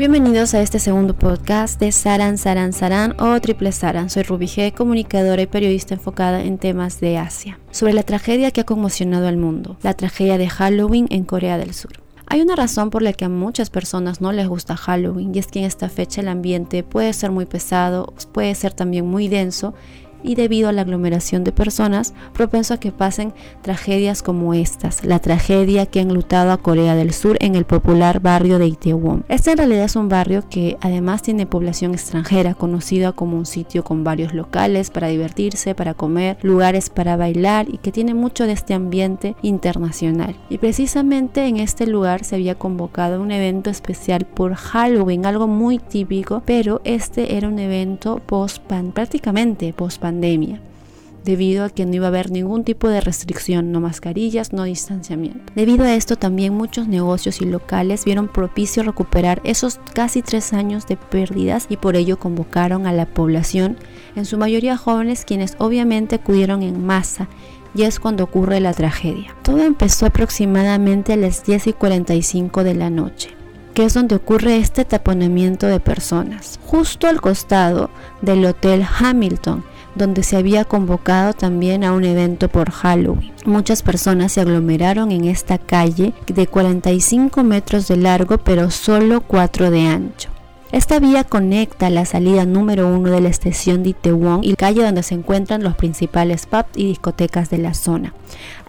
Bienvenidos a este segundo podcast de Saran Saran Saran o Triple Saran. Soy Ruby G, comunicadora y periodista enfocada en temas de Asia. Sobre la tragedia que ha conmocionado al mundo, la tragedia de Halloween en Corea del Sur. Hay una razón por la que a muchas personas no les gusta Halloween y es que en esta fecha el ambiente puede ser muy pesado, puede ser también muy denso y debido a la aglomeración de personas, propenso a que pasen tragedias como estas, la tragedia que ha enlutado a Corea del Sur en el popular barrio de Itaewon. Este en realidad es un barrio que además tiene población extranjera, conocida como un sitio con varios locales para divertirse, para comer, lugares para bailar y que tiene mucho de este ambiente internacional. Y precisamente en este lugar se había convocado un evento especial por Halloween, algo muy típico, pero este era un evento post-pan, prácticamente post-pan pandemia, debido a que no iba a haber ningún tipo de restricción, no mascarillas, no distanciamiento. Debido a esto también muchos negocios y locales vieron propicio recuperar esos casi tres años de pérdidas y por ello convocaron a la población, en su mayoría jóvenes, quienes obviamente acudieron en masa y es cuando ocurre la tragedia. Todo empezó aproximadamente a las 10 y 45 de la noche que es donde ocurre este taponamiento de personas, justo al costado del Hotel Hamilton, donde se había convocado también a un evento por Halloween. Muchas personas se aglomeraron en esta calle de 45 metros de largo pero solo 4 de ancho. Esta vía conecta la salida número uno de la estación de Itaewon y calle donde se encuentran los principales pubs y discotecas de la zona.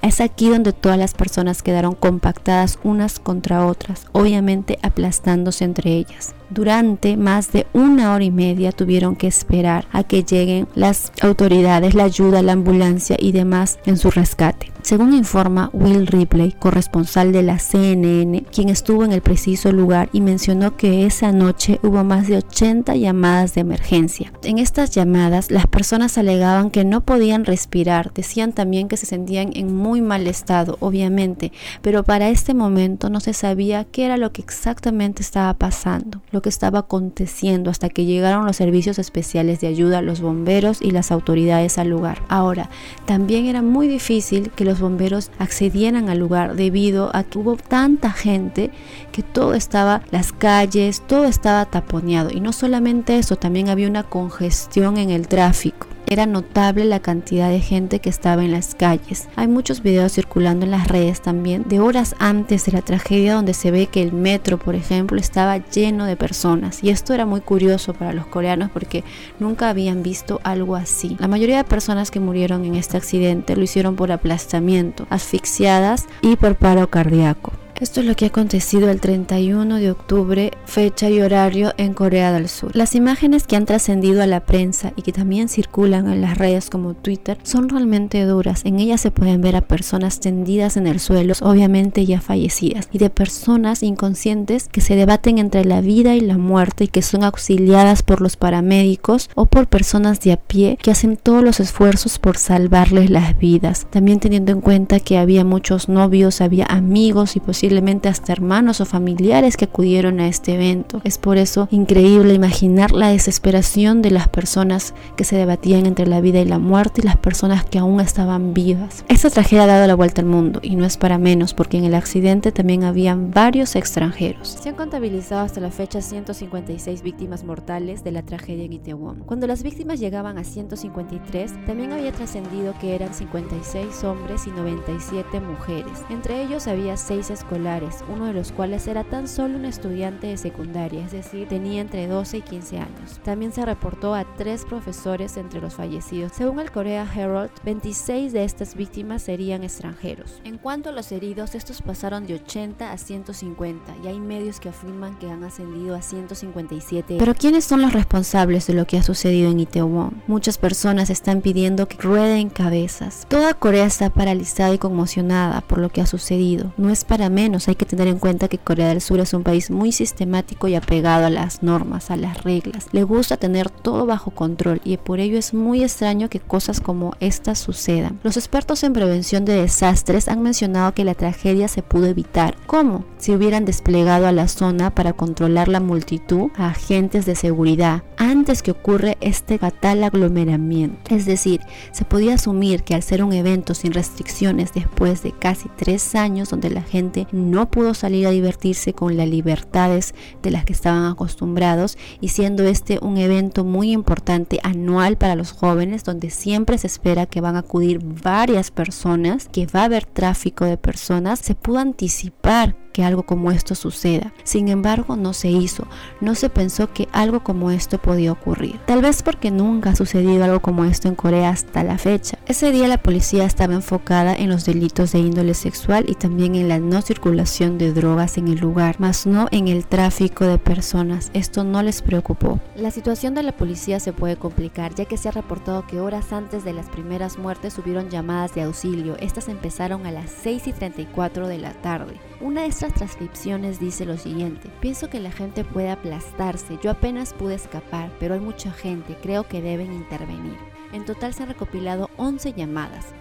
Es aquí donde todas las personas quedaron compactadas unas contra otras, obviamente aplastándose entre ellas. Durante más de una hora y media tuvieron que esperar a que lleguen las autoridades, la ayuda, la ambulancia y demás en su rescate. Según informa Will Ripley, corresponsal de la CNN, quien estuvo en el preciso lugar y mencionó que esa noche hubo más de 80 llamadas de emergencia. En estas llamadas las personas alegaban que no podían respirar, decían también que se sentían en muy mal estado, obviamente, pero para este momento no se sabía qué era lo que exactamente estaba pasando, lo que estaba aconteciendo hasta que llegaron los servicios especiales de ayuda, los bomberos y las autoridades al lugar. Ahora, también era muy difícil que los bomberos accedieran al lugar debido a que hubo tanta gente que todo estaba, las calles, todo estaba taponeado. Y no solamente eso, también había una congestión en el tráfico. Era notable la cantidad de gente que estaba en las calles. Hay muchos videos circulando en las redes también de horas antes de la tragedia donde se ve que el metro, por ejemplo, estaba lleno de personas. Y esto era muy curioso para los coreanos porque nunca habían visto algo así. La mayoría de personas que murieron en este accidente lo hicieron por aplastamiento, asfixiadas y por paro cardíaco. Esto es lo que ha acontecido el 31 de octubre, fecha y horario en Corea del Sur. Las imágenes que han trascendido a la prensa y que también circulan en las redes como Twitter son realmente duras. En ellas se pueden ver a personas tendidas en el suelo, obviamente ya fallecidas, y de personas inconscientes que se debaten entre la vida y la muerte y que son auxiliadas por los paramédicos o por personas de a pie que hacen todos los esfuerzos por salvarles las vidas. También teniendo en cuenta que había muchos novios, había amigos y posiblemente hasta hermanos o familiares que acudieron a este evento. Es por eso increíble imaginar la desesperación de las personas que se debatían entre la vida y la muerte y las personas que aún estaban vivas. Esta tragedia ha dado la vuelta al mundo y no es para menos porque en el accidente también habían varios extranjeros. Se han contabilizado hasta la fecha 156 víctimas mortales de la tragedia en Itaewon. Cuando las víctimas llegaban a 153, también había trascendido que eran 56 hombres y 97 mujeres. Entre ellos había 6 escolares uno de los cuales era tan solo un estudiante de secundaria, es decir, tenía entre 12 y 15 años. También se reportó a tres profesores entre los fallecidos. Según el Korea Herald, 26 de estas víctimas serían extranjeros. En cuanto a los heridos, estos pasaron de 80 a 150 y hay medios que afirman que han ascendido a 157. Pero ¿quiénes son los responsables de lo que ha sucedido en Itaewon? Muchas personas están pidiendo que rueden cabezas. Toda Corea está paralizada y conmocionada por lo que ha sucedido. No es para menos hay que tener en cuenta que Corea del Sur es un país muy sistemático y apegado a las normas, a las reglas. Le gusta tener todo bajo control y por ello es muy extraño que cosas como estas sucedan. Los expertos en prevención de desastres han mencionado que la tragedia se pudo evitar. ¿Cómo? Si hubieran desplegado a la zona para controlar la multitud a agentes de seguridad antes que ocurre este fatal aglomeramiento. Es decir, se podía asumir que al ser un evento sin restricciones después de casi tres años donde la gente no pudo salir a divertirse con las libertades de las que estaban acostumbrados y siendo este un evento muy importante anual para los jóvenes donde siempre se espera que van a acudir varias personas, que va a haber tráfico de personas, se pudo anticipar que algo como esto suceda. Sin embargo, no se hizo. No se pensó que algo como esto podía ocurrir. Tal vez porque nunca ha sucedido algo como esto en Corea hasta la fecha. Ese día la policía estaba enfocada en los delitos de índole sexual y también en la no circulación de drogas en el lugar, más no en el tráfico de personas. Esto no les preocupó. La situación de la policía se puede complicar ya que se ha reportado que horas antes de las primeras muertes hubieron llamadas de auxilio. Estas empezaron a las 6 y 34 de la tarde. Una de estas transcripciones dice lo siguiente, pienso que la gente puede aplastarse, yo apenas pude escapar, pero hay mucha gente, creo que deben intervenir. En total se han recopilado 11 llamadas.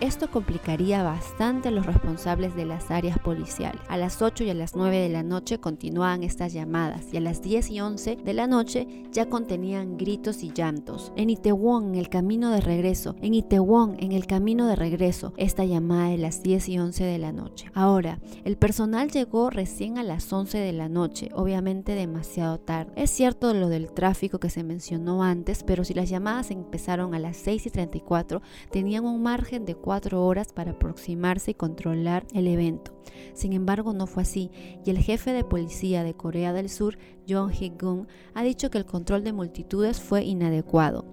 Esto complicaría bastante a los responsables de las áreas policiales. A las 8 y a las 9 de la noche continuaban estas llamadas y a las 10 y 11 de la noche ya contenían gritos y llantos. En Itaewon, en el camino de regreso. En Itaewon, en el camino de regreso. Esta llamada de las 10 y 11 de la noche. Ahora, el personal llegó recién a las 11 de la noche, obviamente demasiado tarde. Es cierto lo del tráfico que se mencionó antes, pero si las llamadas empezaron a las 6 y 34, tenían un margen de 4 horas para aproximarse y controlar el evento. Sin embargo, no fue así, y el jefe de policía de Corea del Sur, John Hee-gun, ha dicho que el control de multitudes fue inadecuado.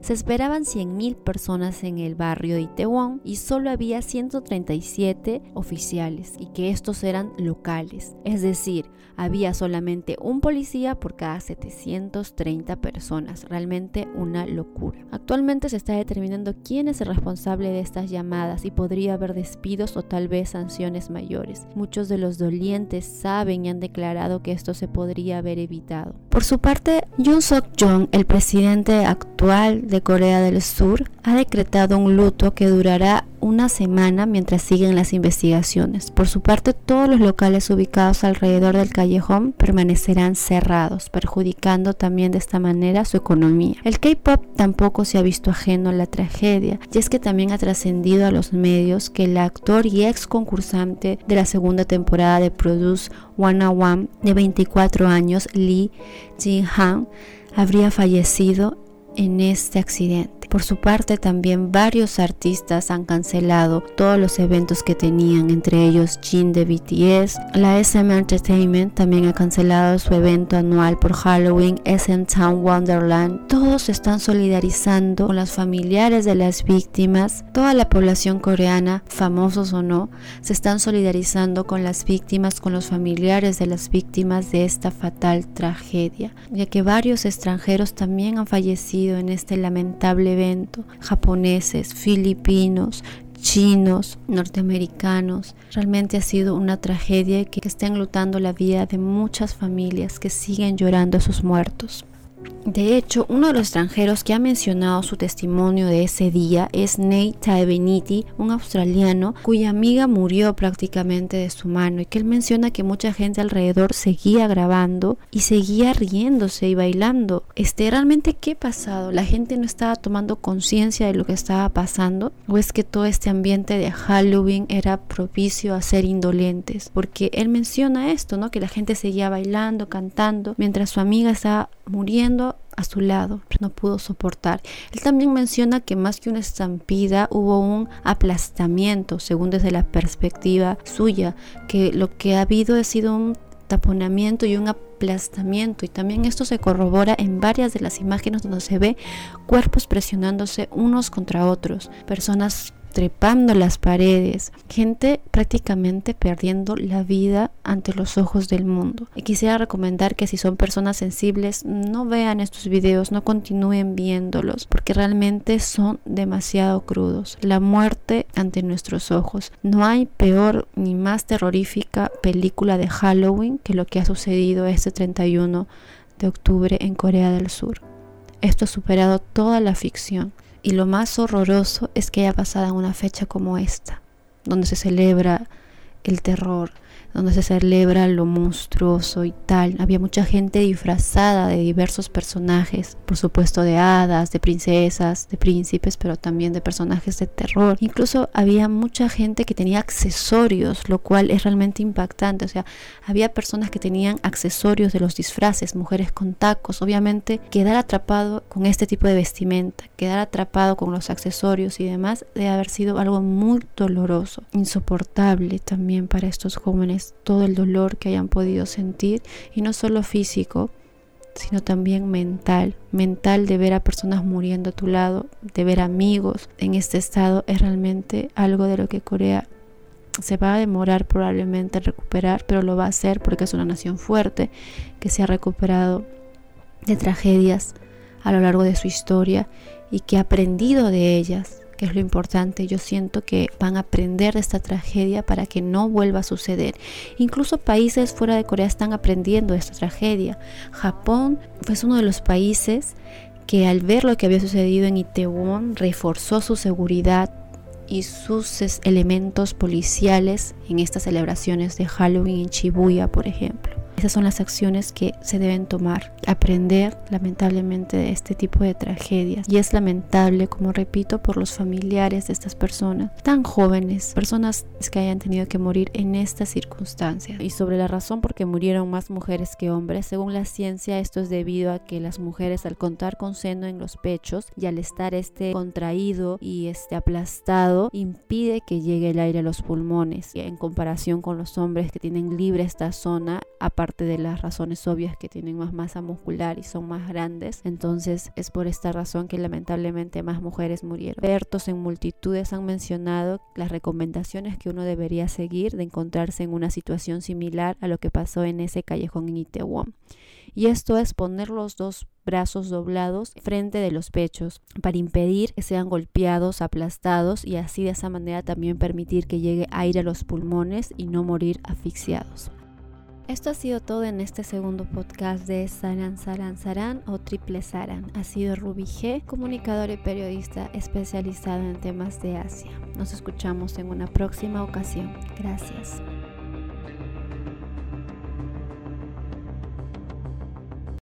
Se esperaban 100.000 personas en el barrio de Itaewon y solo había 137 oficiales y que estos eran locales, es decir, había solamente un policía por cada 730 personas, realmente una locura. Actualmente se está determinando quién es el responsable de estas llamadas y podría haber despidos o tal vez sanciones mayores. Muchos de los dolientes saben y han declarado que esto se podría haber evitado. Por su parte, Yoon Suk-jong, el presidente actual de Corea del Sur, ha decretado un luto que durará una semana mientras siguen las investigaciones. Por su parte, todos los locales ubicados alrededor del callejón permanecerán cerrados, perjudicando también de esta manera su economía. El K-pop tampoco se ha visto ajeno a la tragedia, y es que también ha trascendido a los medios que el actor y ex concursante de la segunda temporada de Produce 101 de 24 años, Lee Jin-han, habría fallecido en este accidente. Por su parte, también varios artistas han cancelado todos los eventos que tenían, entre ellos Jin de BTS. La SM Entertainment también ha cancelado su evento anual por Halloween, SM Town Wonderland. Todos se están solidarizando con los familiares de las víctimas. Toda la población coreana, famosos o no, se están solidarizando con las víctimas, con los familiares de las víctimas de esta fatal tragedia, ya que varios extranjeros también han fallecido en este lamentable evento japoneses, filipinos, chinos, norteamericanos. Realmente ha sido una tragedia que está enlutando la vida de muchas familias que siguen llorando a sus muertos. De hecho, uno de los extranjeros que ha mencionado su testimonio de ese día es Nate Taebeniti, un australiano cuya amiga murió prácticamente de su mano y que él menciona que mucha gente alrededor seguía grabando y seguía riéndose y bailando. Este, ¿realmente qué ha pasado? ¿La gente no estaba tomando conciencia de lo que estaba pasando? ¿O es que todo este ambiente de Halloween era propicio a ser indolentes? Porque él menciona esto, ¿no? Que la gente seguía bailando, cantando, mientras su amiga estaba muriendo a su lado, no pudo soportar. Él también menciona que más que una estampida hubo un aplastamiento, según desde la perspectiva suya, que lo que ha habido ha sido un taponamiento y un aplastamiento y también esto se corrobora en varias de las imágenes donde se ve cuerpos presionándose unos contra otros, personas trepando las paredes, gente prácticamente perdiendo la vida ante los ojos del mundo. Y quisiera recomendar que si son personas sensibles, no vean estos videos, no continúen viéndolos, porque realmente son demasiado crudos. La muerte ante nuestros ojos. No hay peor ni más terrorífica película de Halloween que lo que ha sucedido este 31 de octubre en Corea del Sur. Esto ha superado toda la ficción. Y lo más horroroso es que haya pasado en una fecha como esta, donde se celebra el terror, donde se celebra lo monstruoso y tal. Había mucha gente disfrazada de diversos personajes, por supuesto de hadas, de princesas, de príncipes, pero también de personajes de terror. Incluso había mucha gente que tenía accesorios, lo cual es realmente impactante. O sea, había personas que tenían accesorios de los disfraces, mujeres con tacos. Obviamente, quedar atrapado con este tipo de vestimenta, quedar atrapado con los accesorios y demás, debe haber sido algo muy doloroso, insoportable también para estos jóvenes, todo el dolor que hayan podido sentir, y no solo físico, sino también mental, mental de ver a personas muriendo a tu lado, de ver amigos en este estado, es realmente algo de lo que Corea se va a demorar probablemente en recuperar, pero lo va a hacer porque es una nación fuerte que se ha recuperado de tragedias a lo largo de su historia y que ha aprendido de ellas, que es lo importante. Yo siento que van a aprender de esta tragedia para que no vuelva a suceder. Incluso países fuera de Corea están aprendiendo de esta tragedia. Japón fue uno de los países que al ver lo que había sucedido en Itaewon reforzó su seguridad y sus elementos policiales en estas celebraciones de Halloween en Shibuya, por ejemplo. Esas son las acciones que se deben tomar. Aprender lamentablemente de este tipo de tragedias. Y es lamentable, como repito, por los familiares de estas personas tan jóvenes, personas que hayan tenido que morir en estas circunstancias. Y sobre la razón por qué murieron más mujeres que hombres, según la ciencia esto es debido a que las mujeres al contar con seno en los pechos y al estar este contraído y este aplastado impide que llegue el aire a los pulmones en comparación con los hombres que tienen libre esta zona aparte de las razones obvias que tienen más masa muscular y son más grandes. Entonces es por esta razón que lamentablemente más mujeres murieron. Expertos en multitudes han mencionado las recomendaciones que uno debería seguir de encontrarse en una situación similar a lo que pasó en ese callejón en Itaewon. Y esto es poner los dos brazos doblados frente de los pechos para impedir que sean golpeados, aplastados y así de esa manera también permitir que llegue aire a los pulmones y no morir asfixiados. Esto ha sido todo en este segundo podcast de Saran Saran Saran o Triple Saran. Ha sido Ruby G, comunicador y periodista especializado en temas de Asia. Nos escuchamos en una próxima ocasión. Gracias.